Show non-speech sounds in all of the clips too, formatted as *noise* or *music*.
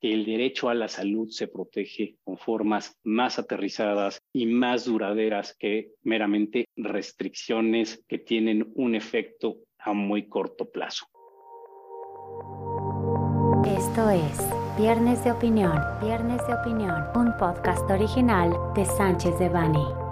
que el derecho a la salud se protege con formas más aterrizadas y más duraderas que meramente restricciones que tienen un efecto a muy corto plazo. Esto es Viernes de Opinión, Viernes de Opinión, un podcast original de Sánchez de Bani.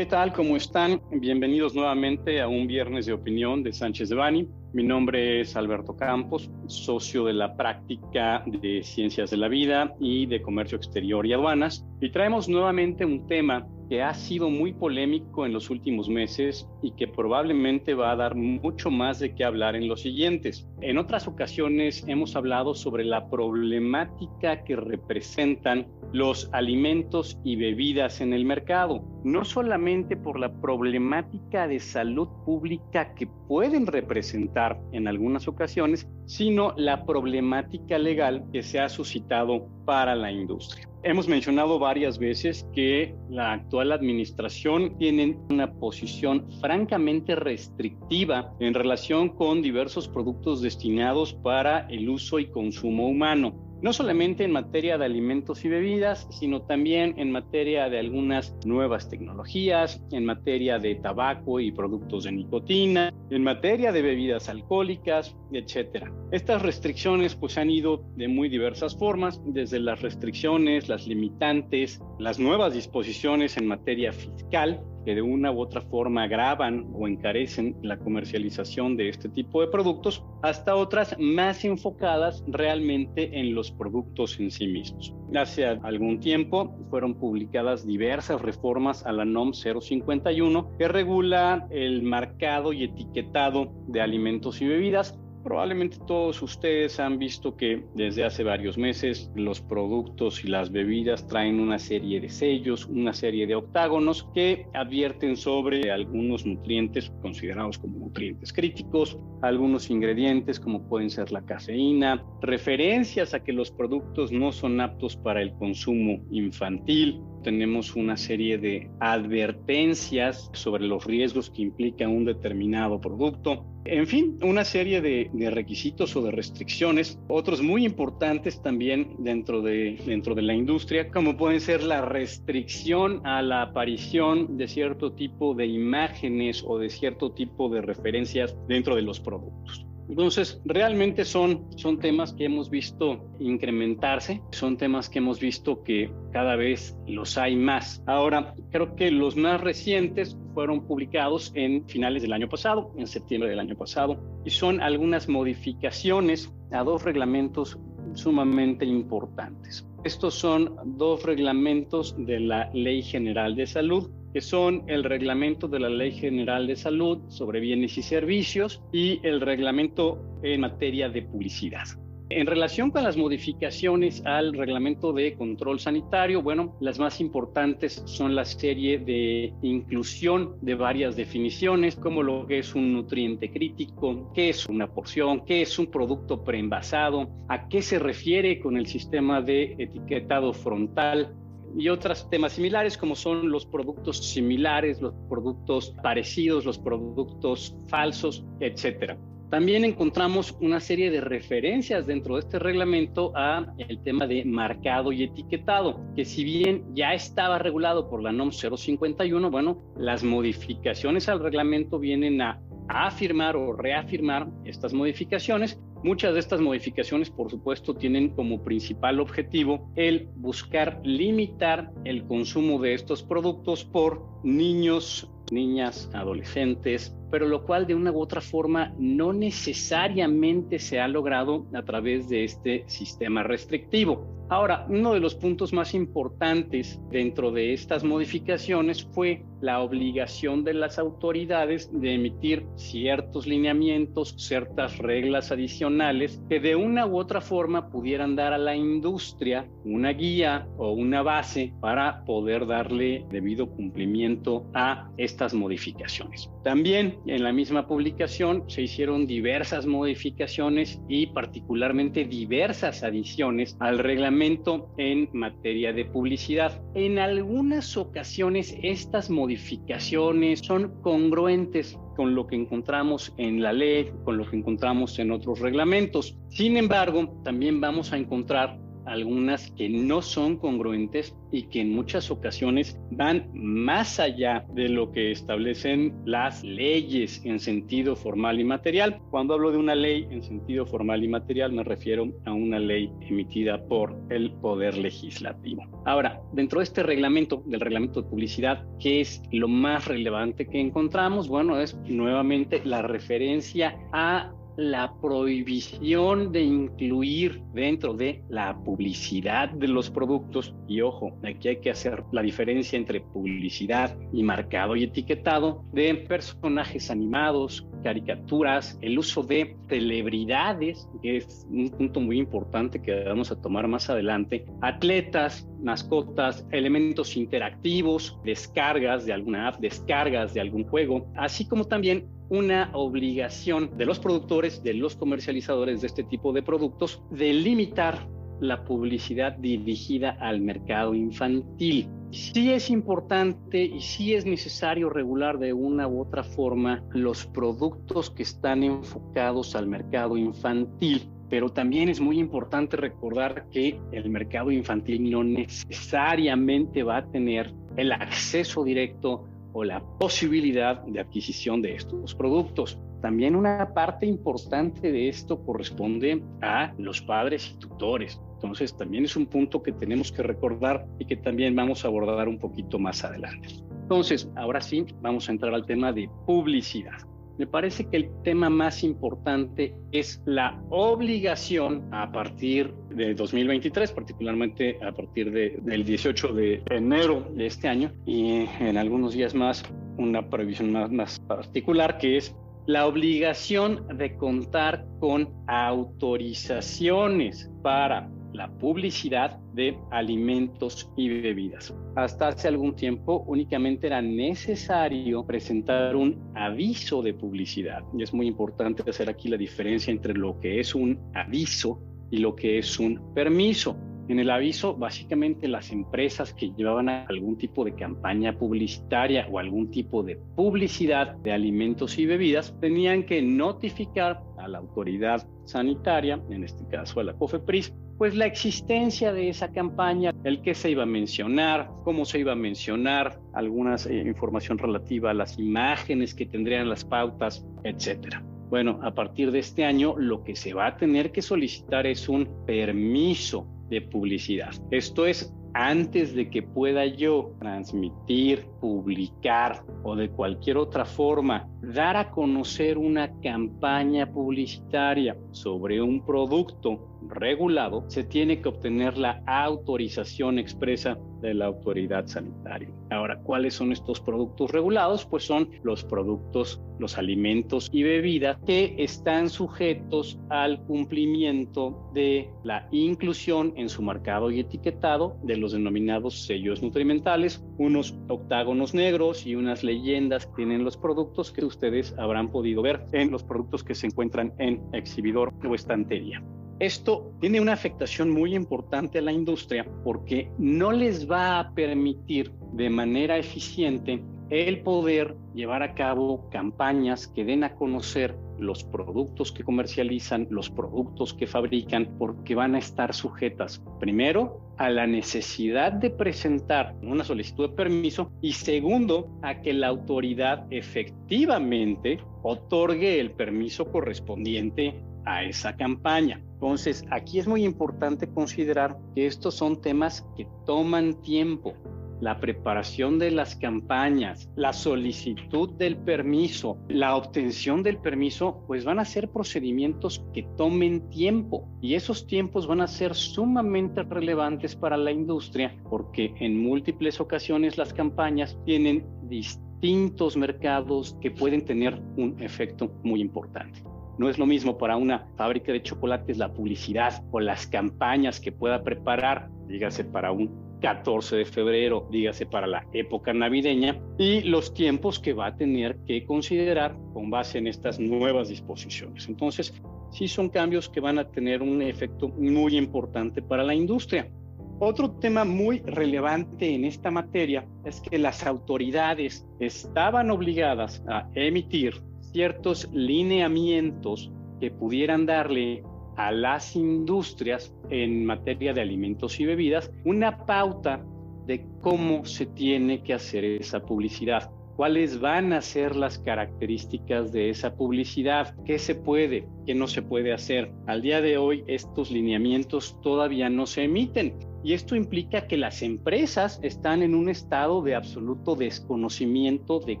¿Qué tal? ¿Cómo están? Bienvenidos nuevamente a un Viernes de Opinión de Sánchez de Bani. Mi nombre es Alberto Campos, socio de la práctica de Ciencias de la Vida y de Comercio Exterior y Aduanas. Y traemos nuevamente un tema que ha sido muy polémico en los últimos meses y que probablemente va a dar mucho más de qué hablar en los siguientes. En otras ocasiones hemos hablado sobre la problemática que representan los alimentos y bebidas en el mercado, no solamente por la problemática de salud pública que pueden representar en algunas ocasiones, sino la problemática legal que se ha suscitado para la industria. Hemos mencionado varias veces que la actual administración tiene una posición francamente restrictiva en relación con diversos productos destinados para el uso y consumo humano no solamente en materia de alimentos y bebidas, sino también en materia de algunas nuevas tecnologías, en materia de tabaco y productos de nicotina, en materia de bebidas alcohólicas, etc. Estas restricciones pues han ido de muy diversas formas, desde las restricciones, las limitantes, las nuevas disposiciones en materia fiscal, que de una u otra forma agravan o encarecen la comercialización de este tipo de productos, hasta otras más enfocadas realmente en los productos en sí mismos. Hace algún tiempo fueron publicadas diversas reformas a la NOM 051 que regula el marcado y etiquetado de alimentos y bebidas Probablemente todos ustedes han visto que desde hace varios meses los productos y las bebidas traen una serie de sellos, una serie de octágonos que advierten sobre algunos nutrientes considerados como nutrientes críticos, algunos ingredientes como pueden ser la cafeína, referencias a que los productos no son aptos para el consumo infantil, tenemos una serie de advertencias sobre los riesgos que implica un determinado producto. En fin, una serie de, requisitos o de restricciones, otros muy importantes también dentro de, dentro de la industria, como pueden ser la restricción a la aparición de cierto tipo de imágenes o de cierto tipo de referencias dentro de los productos. Entonces, realmente son, son temas que hemos visto incrementarse, son temas que hemos visto que cada vez los hay más. Ahora, creo que los más recientes fueron publicados en finales del año pasado, en septiembre del año pasado, y son algunas modificaciones a dos reglamentos sumamente importantes. Estos son dos reglamentos de la Ley General de Salud que son el reglamento de la Ley General de Salud sobre bienes y servicios y el reglamento en materia de publicidad. En relación con las modificaciones al reglamento de control sanitario, bueno, las más importantes son la serie de inclusión de varias definiciones, como lo que es un nutriente crítico, qué es una porción, qué es un producto preenvasado, a qué se refiere con el sistema de etiquetado frontal, y otros temas similares como son los productos similares, los productos parecidos, los productos falsos, etcétera. También encontramos una serie de referencias dentro de este reglamento a el tema de marcado y etiquetado, que si bien ya estaba regulado por la NOM 051, bueno, las modificaciones al reglamento vienen a afirmar o reafirmar estas modificaciones Muchas de estas modificaciones, por supuesto, tienen como principal objetivo el buscar limitar el consumo de estos productos por niños, niñas, adolescentes, pero lo cual de una u otra forma no necesariamente se ha logrado a través de este sistema restrictivo. Ahora, uno de los puntos más importantes dentro de estas modificaciones fue la obligación de las autoridades de emitir ciertos lineamientos, ciertas reglas adicionales que de una u otra forma pudieran dar a la industria una guía o una base para poder darle debido cumplimiento a estas modificaciones. También en la misma publicación se hicieron diversas modificaciones y particularmente diversas adiciones al reglamento reglamento en materia de publicidad. En algunas ocasiones estas modificaciones son congruentes con lo que encontramos en la ley, con lo que encontramos en otros reglamentos. Sin embargo, también vamos a encontrar algunas que no son congruentes y que en muchas ocasiones van más allá de lo que establecen las leyes en sentido formal y material. Cuando hablo de una ley en sentido formal y material me refiero a una ley emitida por el Poder Legislativo. Ahora, dentro de este reglamento, del reglamento de publicidad, ¿qué es lo más relevante que encontramos? Bueno, es nuevamente la referencia a la prohibición de incluir dentro de la publicidad de los productos, y ojo, aquí hay que hacer la diferencia entre publicidad y marcado y etiquetado, de personajes animados, caricaturas, el uso de celebridades, que es un punto muy importante que vamos a tomar más adelante, atletas, mascotas, elementos interactivos, descargas de alguna app, descargas de algún juego, así como también una obligación de los productores, de los comercializadores de este tipo de productos, de limitar la publicidad dirigida al mercado infantil. Sí es importante y sí es necesario regular de una u otra forma los productos que están enfocados al mercado infantil, pero también es muy importante recordar que el mercado infantil no necesariamente va a tener el acceso directo o la posibilidad de adquisición de estos productos. También una parte importante de esto corresponde a los padres y tutores. Entonces también es un punto que tenemos que recordar y que también vamos a abordar un poquito más adelante. Entonces, ahora sí, vamos a entrar al tema de publicidad. Me parece que el tema más importante es la obligación a partir de 2023, particularmente a partir del 18 de enero de este año y en algunos días más una previsión más, más particular que es la obligación de contar con autorizaciones para la publicidad de alimentos y bebidas. Hasta hace algún tiempo únicamente era necesario presentar un aviso de publicidad y es muy importante hacer aquí la diferencia entre lo que es un aviso y lo que es un permiso. En el aviso, básicamente las empresas que llevaban algún tipo de campaña publicitaria o algún tipo de publicidad de alimentos y bebidas tenían que notificar a la autoridad sanitaria, en este caso a la COFEPRIS, pues la existencia de esa campaña, el que se iba a mencionar, cómo se iba a mencionar, alguna eh, información relativa a las imágenes que tendrían las pautas, etcétera. Bueno, a partir de este año lo que se va a tener que solicitar es un permiso de publicidad. Esto es antes de que pueda yo transmitir, publicar o de cualquier otra forma dar a conocer una campaña publicitaria sobre un producto regulado, se tiene que obtener la autorización expresa de la autoridad sanitaria. Ahora, ¿cuáles son estos productos regulados? Pues son los productos, los alimentos y bebidas que están sujetos al cumplimiento de la inclusión en su marcado y etiquetado de los denominados sellos nutrimentales, unos octágonos negros y unas leyendas que tienen los productos que ustedes habrán podido ver en los productos que se encuentran en exhibidor o estantería. Esto tiene una afectación muy importante a la industria porque no les va a permitir de manera eficiente el poder llevar a cabo campañas que den a conocer los productos que comercializan, los productos que fabrican, porque van a estar sujetas, primero, a la necesidad de presentar una solicitud de permiso y segundo, a que la autoridad efectivamente otorgue el permiso correspondiente a esa campaña. Entonces, aquí es muy importante considerar que estos son temas que toman tiempo. La preparación de las campañas, la solicitud del permiso, la obtención del permiso, pues van a ser procedimientos que tomen tiempo y esos tiempos van a ser sumamente relevantes para la industria porque en múltiples ocasiones las campañas tienen distintos mercados que pueden tener un efecto muy importante. No es lo mismo para una fábrica de chocolates la publicidad o las campañas que pueda preparar, dígase para un 14 de febrero, dígase para la época navideña, y los tiempos que va a tener que considerar con base en estas nuevas disposiciones. Entonces, sí son cambios que van a tener un efecto muy importante para la industria. Otro tema muy relevante en esta materia es que las autoridades estaban obligadas a emitir ciertos lineamientos que pudieran darle a las industrias en materia de alimentos y bebidas una pauta de cómo se tiene que hacer esa publicidad cuáles van a ser las características de esa publicidad, qué se puede, qué no se puede hacer. Al día de hoy estos lineamientos todavía no se emiten y esto implica que las empresas están en un estado de absoluto desconocimiento de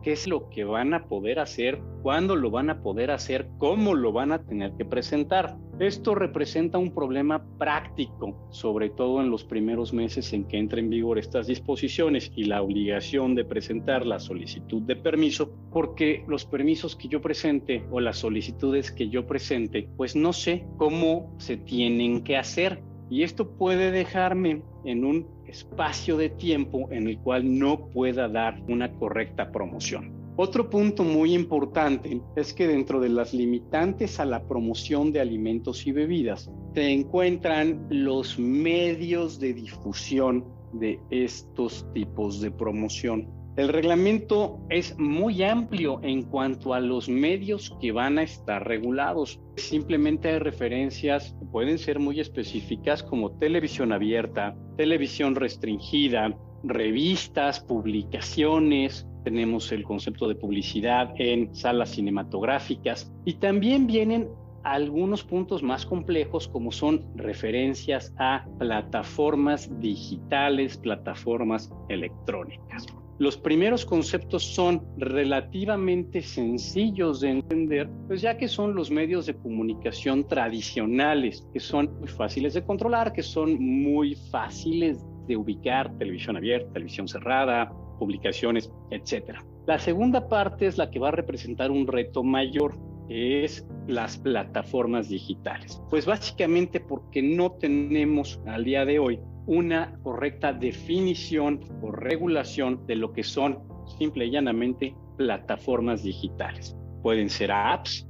qué es lo que van a poder hacer, cuándo lo van a poder hacer, cómo lo van a tener que presentar. Esto representa un problema práctico, sobre todo en los primeros meses en que entren en vigor estas disposiciones y la obligación de presentar la solicitud de permiso, porque los permisos que yo presente o las solicitudes que yo presente, pues no sé cómo se tienen que hacer y esto puede dejarme en un espacio de tiempo en el cual no pueda dar una correcta promoción. Otro punto muy importante es que dentro de las limitantes a la promoción de alimentos y bebidas se encuentran los medios de difusión de estos tipos de promoción. El reglamento es muy amplio en cuanto a los medios que van a estar regulados. Simplemente hay referencias pueden ser muy específicas como televisión abierta, televisión restringida, revistas, publicaciones, tenemos el concepto de publicidad en salas cinematográficas y también vienen algunos puntos más complejos como son referencias a plataformas digitales, plataformas electrónicas. Los primeros conceptos son relativamente sencillos de entender, pues ya que son los medios de comunicación tradicionales, que son muy fáciles de controlar, que son muy fáciles de ubicar, televisión abierta, televisión cerrada, publicaciones, etc. La segunda parte es la que va a representar un reto mayor, que es las plataformas digitales. Pues básicamente porque no tenemos al día de hoy una correcta definición o regulación de lo que son simple y llanamente plataformas digitales. Pueden ser apps,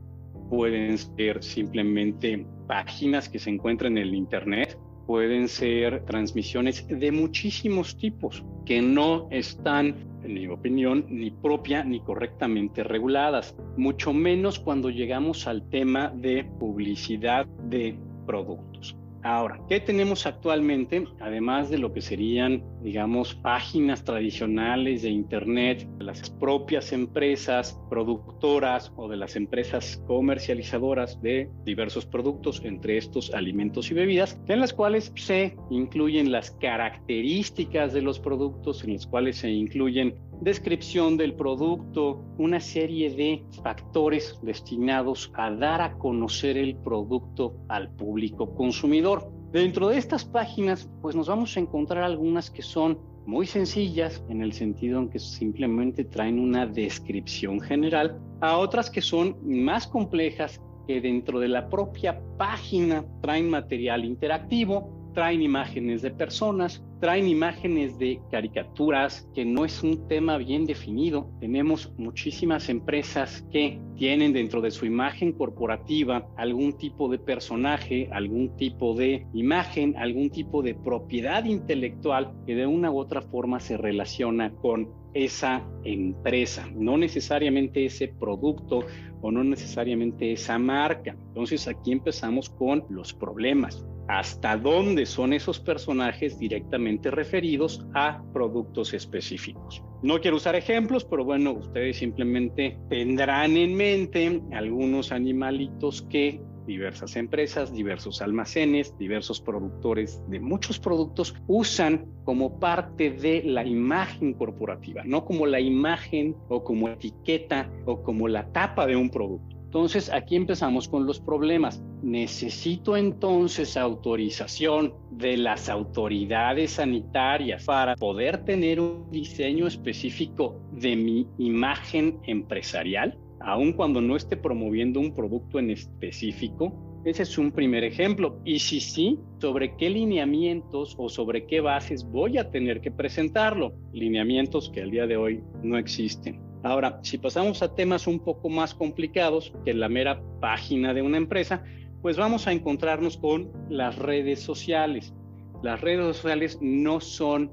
pueden ser simplemente páginas que se encuentran en el Internet, pueden ser transmisiones de muchísimos tipos que no están, en mi opinión, ni propia ni correctamente reguladas, mucho menos cuando llegamos al tema de publicidad de productos. Ahora, ¿qué tenemos actualmente? Además de lo que serían, digamos, páginas tradicionales de Internet, las propias empresas productoras o de las empresas comercializadoras de diversos productos, entre estos alimentos y bebidas, en las cuales se incluyen las características de los productos, en las cuales se incluyen descripción del producto, una serie de factores destinados a dar a conocer el producto al público consumidor. Dentro de estas páginas, pues nos vamos a encontrar algunas que son muy sencillas en el sentido en que simplemente traen una descripción general, a otras que son más complejas que dentro de la propia página traen material interactivo traen imágenes de personas, traen imágenes de caricaturas, que no es un tema bien definido. Tenemos muchísimas empresas que tienen dentro de su imagen corporativa algún tipo de personaje, algún tipo de imagen, algún tipo de propiedad intelectual que de una u otra forma se relaciona con esa empresa, no necesariamente ese producto o no necesariamente esa marca. Entonces aquí empezamos con los problemas hasta dónde son esos personajes directamente referidos a productos específicos. No quiero usar ejemplos, pero bueno, ustedes simplemente tendrán en mente algunos animalitos que diversas empresas, diversos almacenes, diversos productores de muchos productos usan como parte de la imagen corporativa, no como la imagen o como etiqueta o como la tapa de un producto. Entonces, aquí empezamos con los problemas. Necesito entonces autorización de las autoridades sanitarias para poder tener un diseño específico de mi imagen empresarial, aun cuando no esté promoviendo un producto en específico. Ese es un primer ejemplo. Y si sí, ¿sobre qué lineamientos o sobre qué bases voy a tener que presentarlo? Lineamientos que al día de hoy no existen. Ahora, si pasamos a temas un poco más complicados que la mera página de una empresa, Pues vamos a encontrarnos con las redes sociales. Las redes sociales no son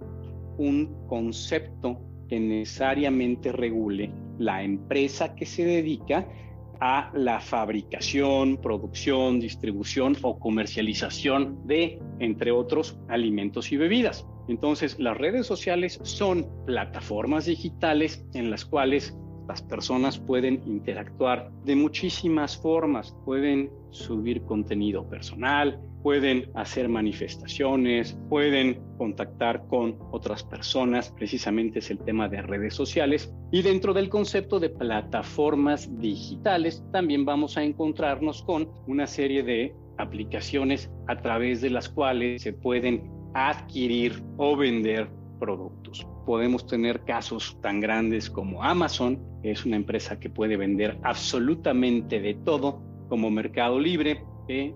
un concepto que necesariamente regule la empresa que se dedica a la fabricación, producción, distribución o comercialización de, entre otros, alimentos y bebidas. Entonces, las redes sociales son plataformas digitales en las cuales las personas pueden interactuar de muchísimas formas, pueden subir contenido personal, pueden hacer manifestaciones, pueden contactar con otras personas, precisamente es el tema de redes sociales. Y dentro del concepto de plataformas digitales, también vamos a encontrarnos con una serie de aplicaciones a través de las cuales se pueden adquirir o vender productos. Podemos tener casos tan grandes como Amazon, que es una empresa que puede vender absolutamente de todo, como Mercado Libre,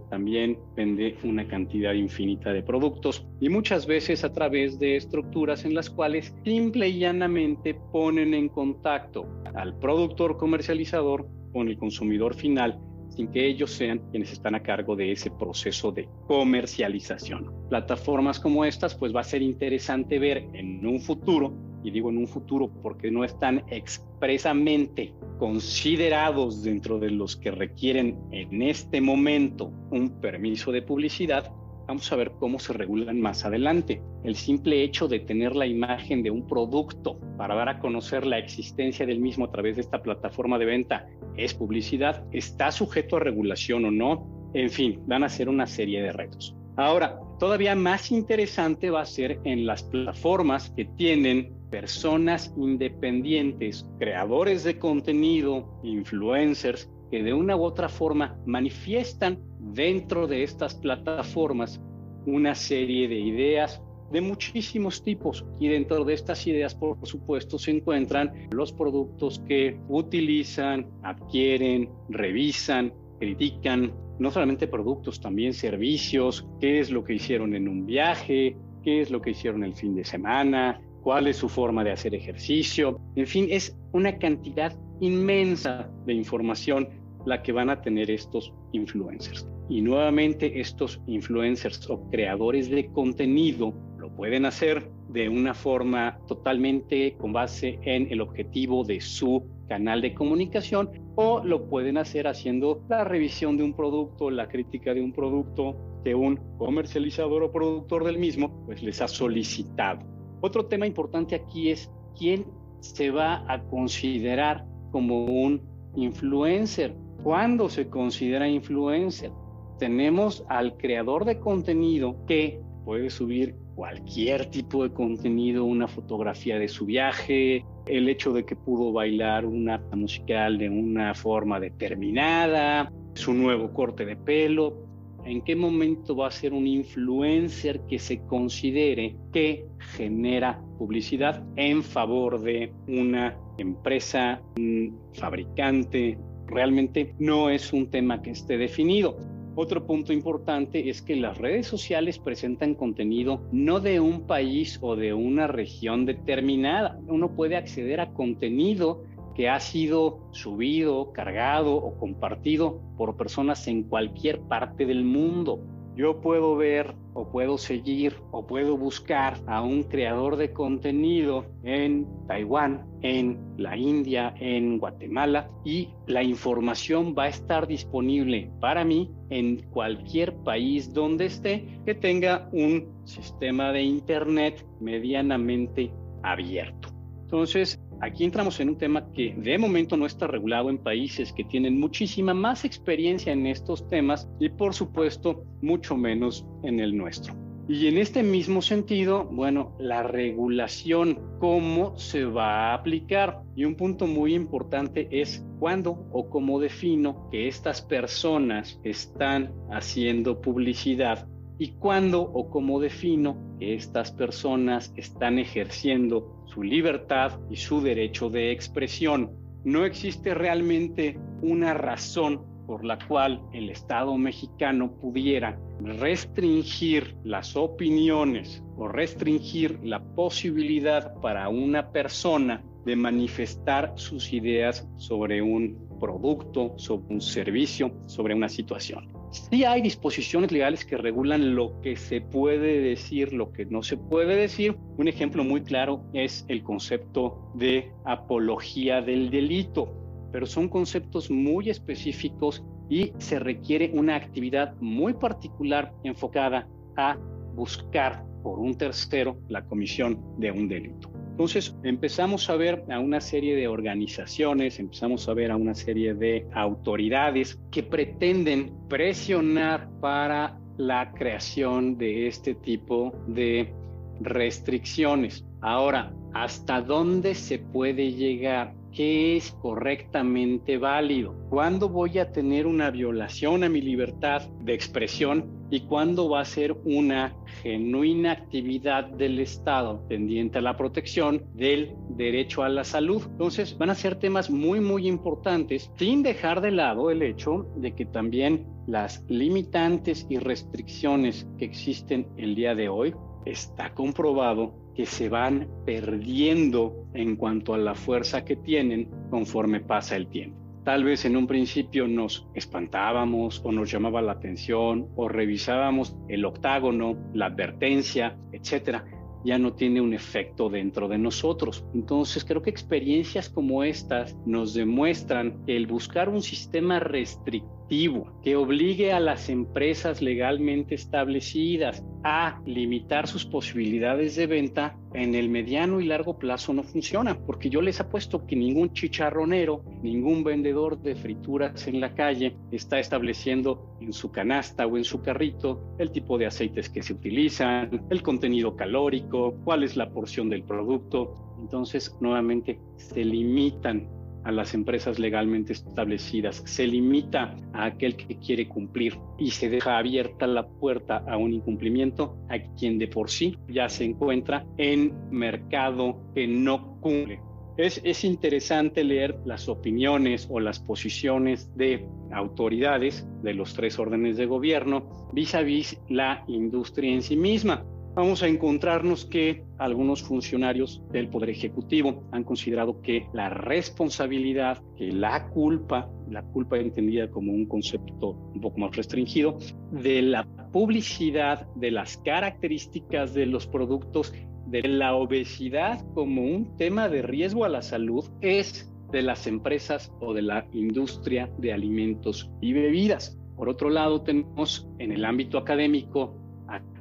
también vende una cantidad infinita de productos y muchas veces a través de estructuras en las cuales simple y llanamente ponen en contacto al productor comercializador con el consumidor final sin que ellos sean quienes están a cargo de ese proceso de comercialización. Plataformas como estas, pues va a ser interesante ver en un futuro, y digo en un futuro porque no están expresamente considerados dentro de los que requieren en este momento un permiso de publicidad, Vamos a ver cómo se regulan más adelante. El simple hecho de tener la imagen de un producto para dar a conocer la existencia del mismo a través de esta plataforma de venta es publicidad. ¿Está sujeto a regulación o no? En fin, van a ser una serie de retos. Ahora, todavía más interesante va a ser en las plataformas que tienen personas independientes, creadores de contenido, influencers, que de una u otra forma manifiestan dentro de estas plataformas una serie de ideas de muchísimos tipos. Y dentro de estas ideas por supuesto se encuentran los productos que utilizan, adquieren, revisan, critican, no solamente productos, también servicios, qué es lo que hicieron en un viaje, qué es lo que hicieron el fin de semana, cuál es su forma de hacer ejercicio, en fin, es una cantidad inmensa de información la que van a tener estos influencers. Y nuevamente estos influencers o creadores de contenido lo pueden hacer de una forma totalmente con base en el objetivo de su canal de comunicación o lo pueden hacer haciendo la revisión de un producto, la crítica de un producto que un comercializador o productor del mismo pues les ha solicitado. Otro tema importante aquí es quién se va a considerar como un influencer. ¿Cuándo se considera influencer? Tenemos al creador de contenido que puede subir cualquier tipo de contenido, una fotografía de su viaje, el hecho de que pudo bailar una musical de una forma determinada, su nuevo corte de pelo. ¿En qué momento va a ser un influencer que se considere que genera publicidad en favor de una empresa, un fabricante, realmente no es un tema que esté definido. Otro punto importante es que las redes sociales presentan contenido no de un país o de una región determinada. Uno puede acceder a contenido que ha sido subido, cargado o compartido por personas en cualquier parte del mundo yo puedo ver o puedo seguir o puedo buscar a un creador de contenido en Taiwán, en la India, en Guatemala y la información va a estar disponible para mí en cualquier país donde esté que tenga un sistema de Internet medianamente abierto. Entonces, Aquí entramos en un tema que de momento no está regulado en países que tienen muchísima más experiencia en estos temas y por supuesto mucho menos en el nuestro. Y en este mismo sentido, bueno, la regulación, ¿cómo se va a aplicar? Y un punto muy importante es cuándo o cómo defino que estas personas están haciendo publicidad y cuándo o cómo defino que estas personas están ejerciendo su libertad y su derecho de expresión. No existe realmente una razón por la cual el Estado mexicano pudiera restringir las opiniones o restringir la posibilidad para una persona de manifestar sus ideas sobre un producto, sobre un servicio, sobre una situación. Sí hay disposiciones legales que regulan lo que se puede decir, lo que no se puede decir. Un ejemplo muy claro es el concepto de apología del delito, pero son conceptos muy específicos y se requiere una actividad muy particular enfocada a buscar por un tercero la comisión de un delito. Entonces empezamos a ver a una serie de organizaciones, empezamos a ver a una serie de autoridades que pretenden presionar para la creación de este tipo de restricciones. Ahora, ¿hasta dónde se puede llegar? ¿Qué es correctamente válido? ¿Cuándo voy a tener una violación a mi libertad de expresión y cuándo va a ser una genuina actividad del Estado tendiente a la protección del derecho a la salud? Entonces van a ser temas muy, muy importantes sin dejar de lado el hecho de que también las limitantes y restricciones que existen el día de hoy está comprobado que se van perdiendo en cuanto a la fuerza que tienen conforme pasa el tiempo. Tal vez en un principio nos espantábamos o nos llamaba la atención o revisábamos el octágono, la advertencia, etcétera. Ya no tiene un efecto dentro de nosotros. Entonces creo que experiencias como estas nos demuestran que el buscar un sistema restrictivo que obligue a las empresas legalmente establecidas a limitar sus posibilidades de venta en el mediano y largo plazo no funciona, porque yo les apuesto que ningún chicharronero, ningún vendedor de frituras en la calle está estableciendo en su canasta o en su carrito el tipo de aceites que se utilizan, el contenido calórico, cuál es la porción del producto. Entonces, nuevamente, se limitan a las empresas legalmente establecidas, se limita a aquel que quiere cumplir y se deja abierta la puerta a un incumplimiento a quien de por sí ya se encuentra en mercado que no cumple. Es, es, interesante leer las opiniones o las posiciones de autoridades de los tres órdenes de gobierno vis a vis la industria en sí misma vamos a encontrarnos que algunos funcionarios del Poder Ejecutivo han considerado que la responsabilidad, que la culpa, la culpa entendida como un concepto un poco más restringido, de la publicidad, de las características de los productos, de la obesidad como un tema de riesgo a la salud, es de las empresas o de la industria de alimentos y bebidas. Por otro lado, tenemos en el ámbito académico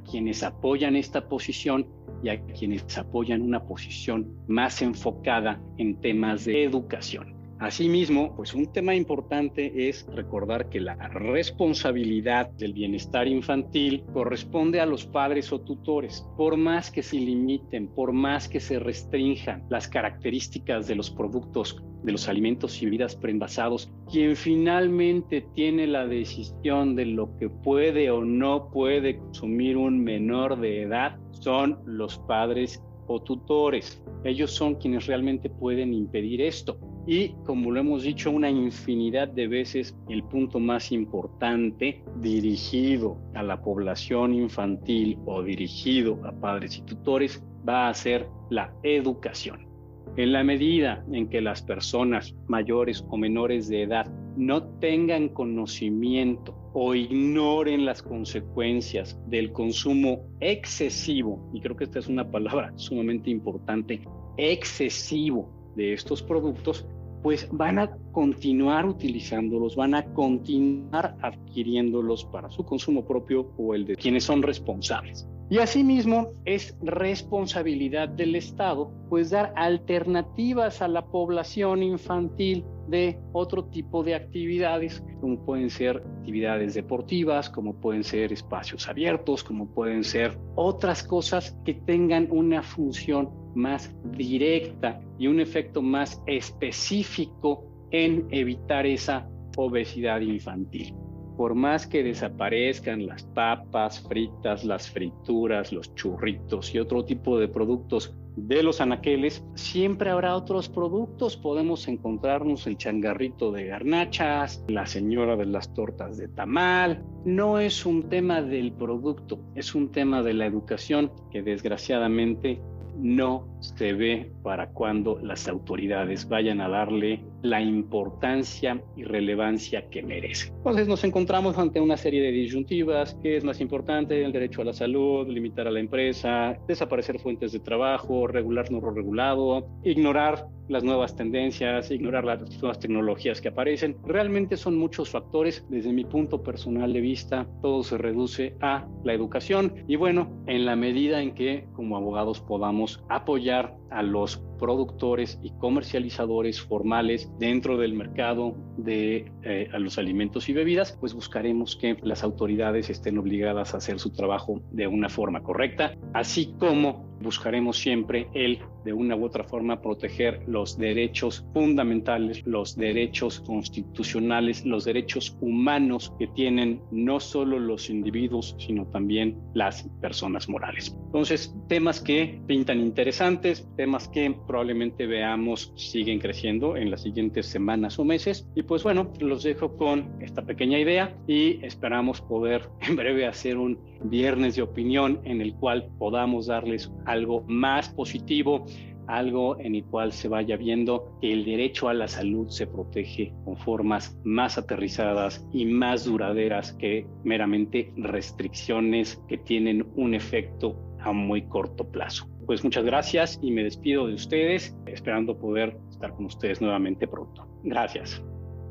quienes apoyan esta posición y a quienes apoyan una posición más enfocada en temas de educación. Asimismo, pues un tema importante es recordar que la responsabilidad del bienestar infantil corresponde a los padres o tutores. Por más que se limiten, por más que se restrinjan las características de los productos, de los alimentos y bebidas preenvasados, quien finalmente tiene la decisión de lo que puede o no puede consumir un menor de edad son los padres o tutores. Ellos son quienes realmente pueden impedir esto. Y como lo hemos dicho una infinidad de veces, el punto más importante dirigido a la población infantil o dirigido a padres y tutores va a ser la educación. En la medida en que las personas mayores o menores de edad no tengan conocimiento o ignoren las consecuencias del consumo excesivo, y creo que esta es una palabra sumamente importante, excesivo de estos productos, pues van a continuar utilizándolos, van a continuar adquiriéndolos para su consumo propio o el de quienes son responsables. Y asimismo es responsabilidad del Estado pues dar alternativas a la población infantil de otro tipo de actividades, como pueden ser actividades deportivas, como pueden ser espacios abiertos, como pueden ser otras cosas que tengan una función más directa y un efecto más específico en evitar esa obesidad infantil. Por más que desaparezcan las papas fritas, las frituras, los churritos y otro tipo de productos de los anaqueles, siempre habrá otros productos. Podemos encontrarnos el changarrito de garnachas, la señora de las tortas de tamal. No es un tema del producto, es un tema de la educación que desgraciadamente no se ve para cuando las autoridades vayan a darle la importancia y relevancia que merece. Entonces nos encontramos ante una serie de disyuntivas, ¿qué es más importante? El derecho a la salud, limitar a la empresa, desaparecer fuentes de trabajo, regular no regulado, ignorar las nuevas tendencias, ignorar las nuevas tecnologías que aparecen. Realmente son muchos factores. Desde mi punto personal de vista, todo se reduce a la educación. Y bueno, en la medida en que como abogados podamos apoyar a los productores y comercializadores formales dentro del mercado de eh, los alimentos y bebidas, pues buscaremos que las autoridades estén obligadas a hacer su trabajo de una forma correcta, así como buscaremos siempre el de una u otra forma proteger los derechos fundamentales, los derechos constitucionales, los derechos humanos que tienen no solo los individuos, sino también las personas morales. Entonces, temas que pintan interesantes, temas que probablemente veamos siguen creciendo en las siguientes semanas o meses. Y pues bueno, los dejo con esta pequeña idea y esperamos poder *laughs* en breve hacer un viernes de opinión en el cual podamos darles algo más positivo algo en el cual se vaya viendo que el derecho a la salud se protege con formas más aterrizadas y más duraderas que meramente restricciones que tienen un efecto a muy corto plazo. Pues muchas gracias y me despido de ustedes, esperando poder estar con ustedes nuevamente pronto. Gracias.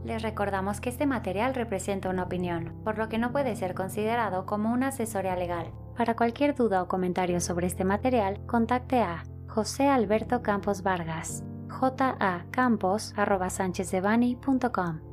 Les recordamos que este material representa una opinión, por lo que no puede ser considerado como una asesoría legal. Para cualquier duda o comentario sobre este material, contacte a José Alberto Campos Vargas, jacampos.com.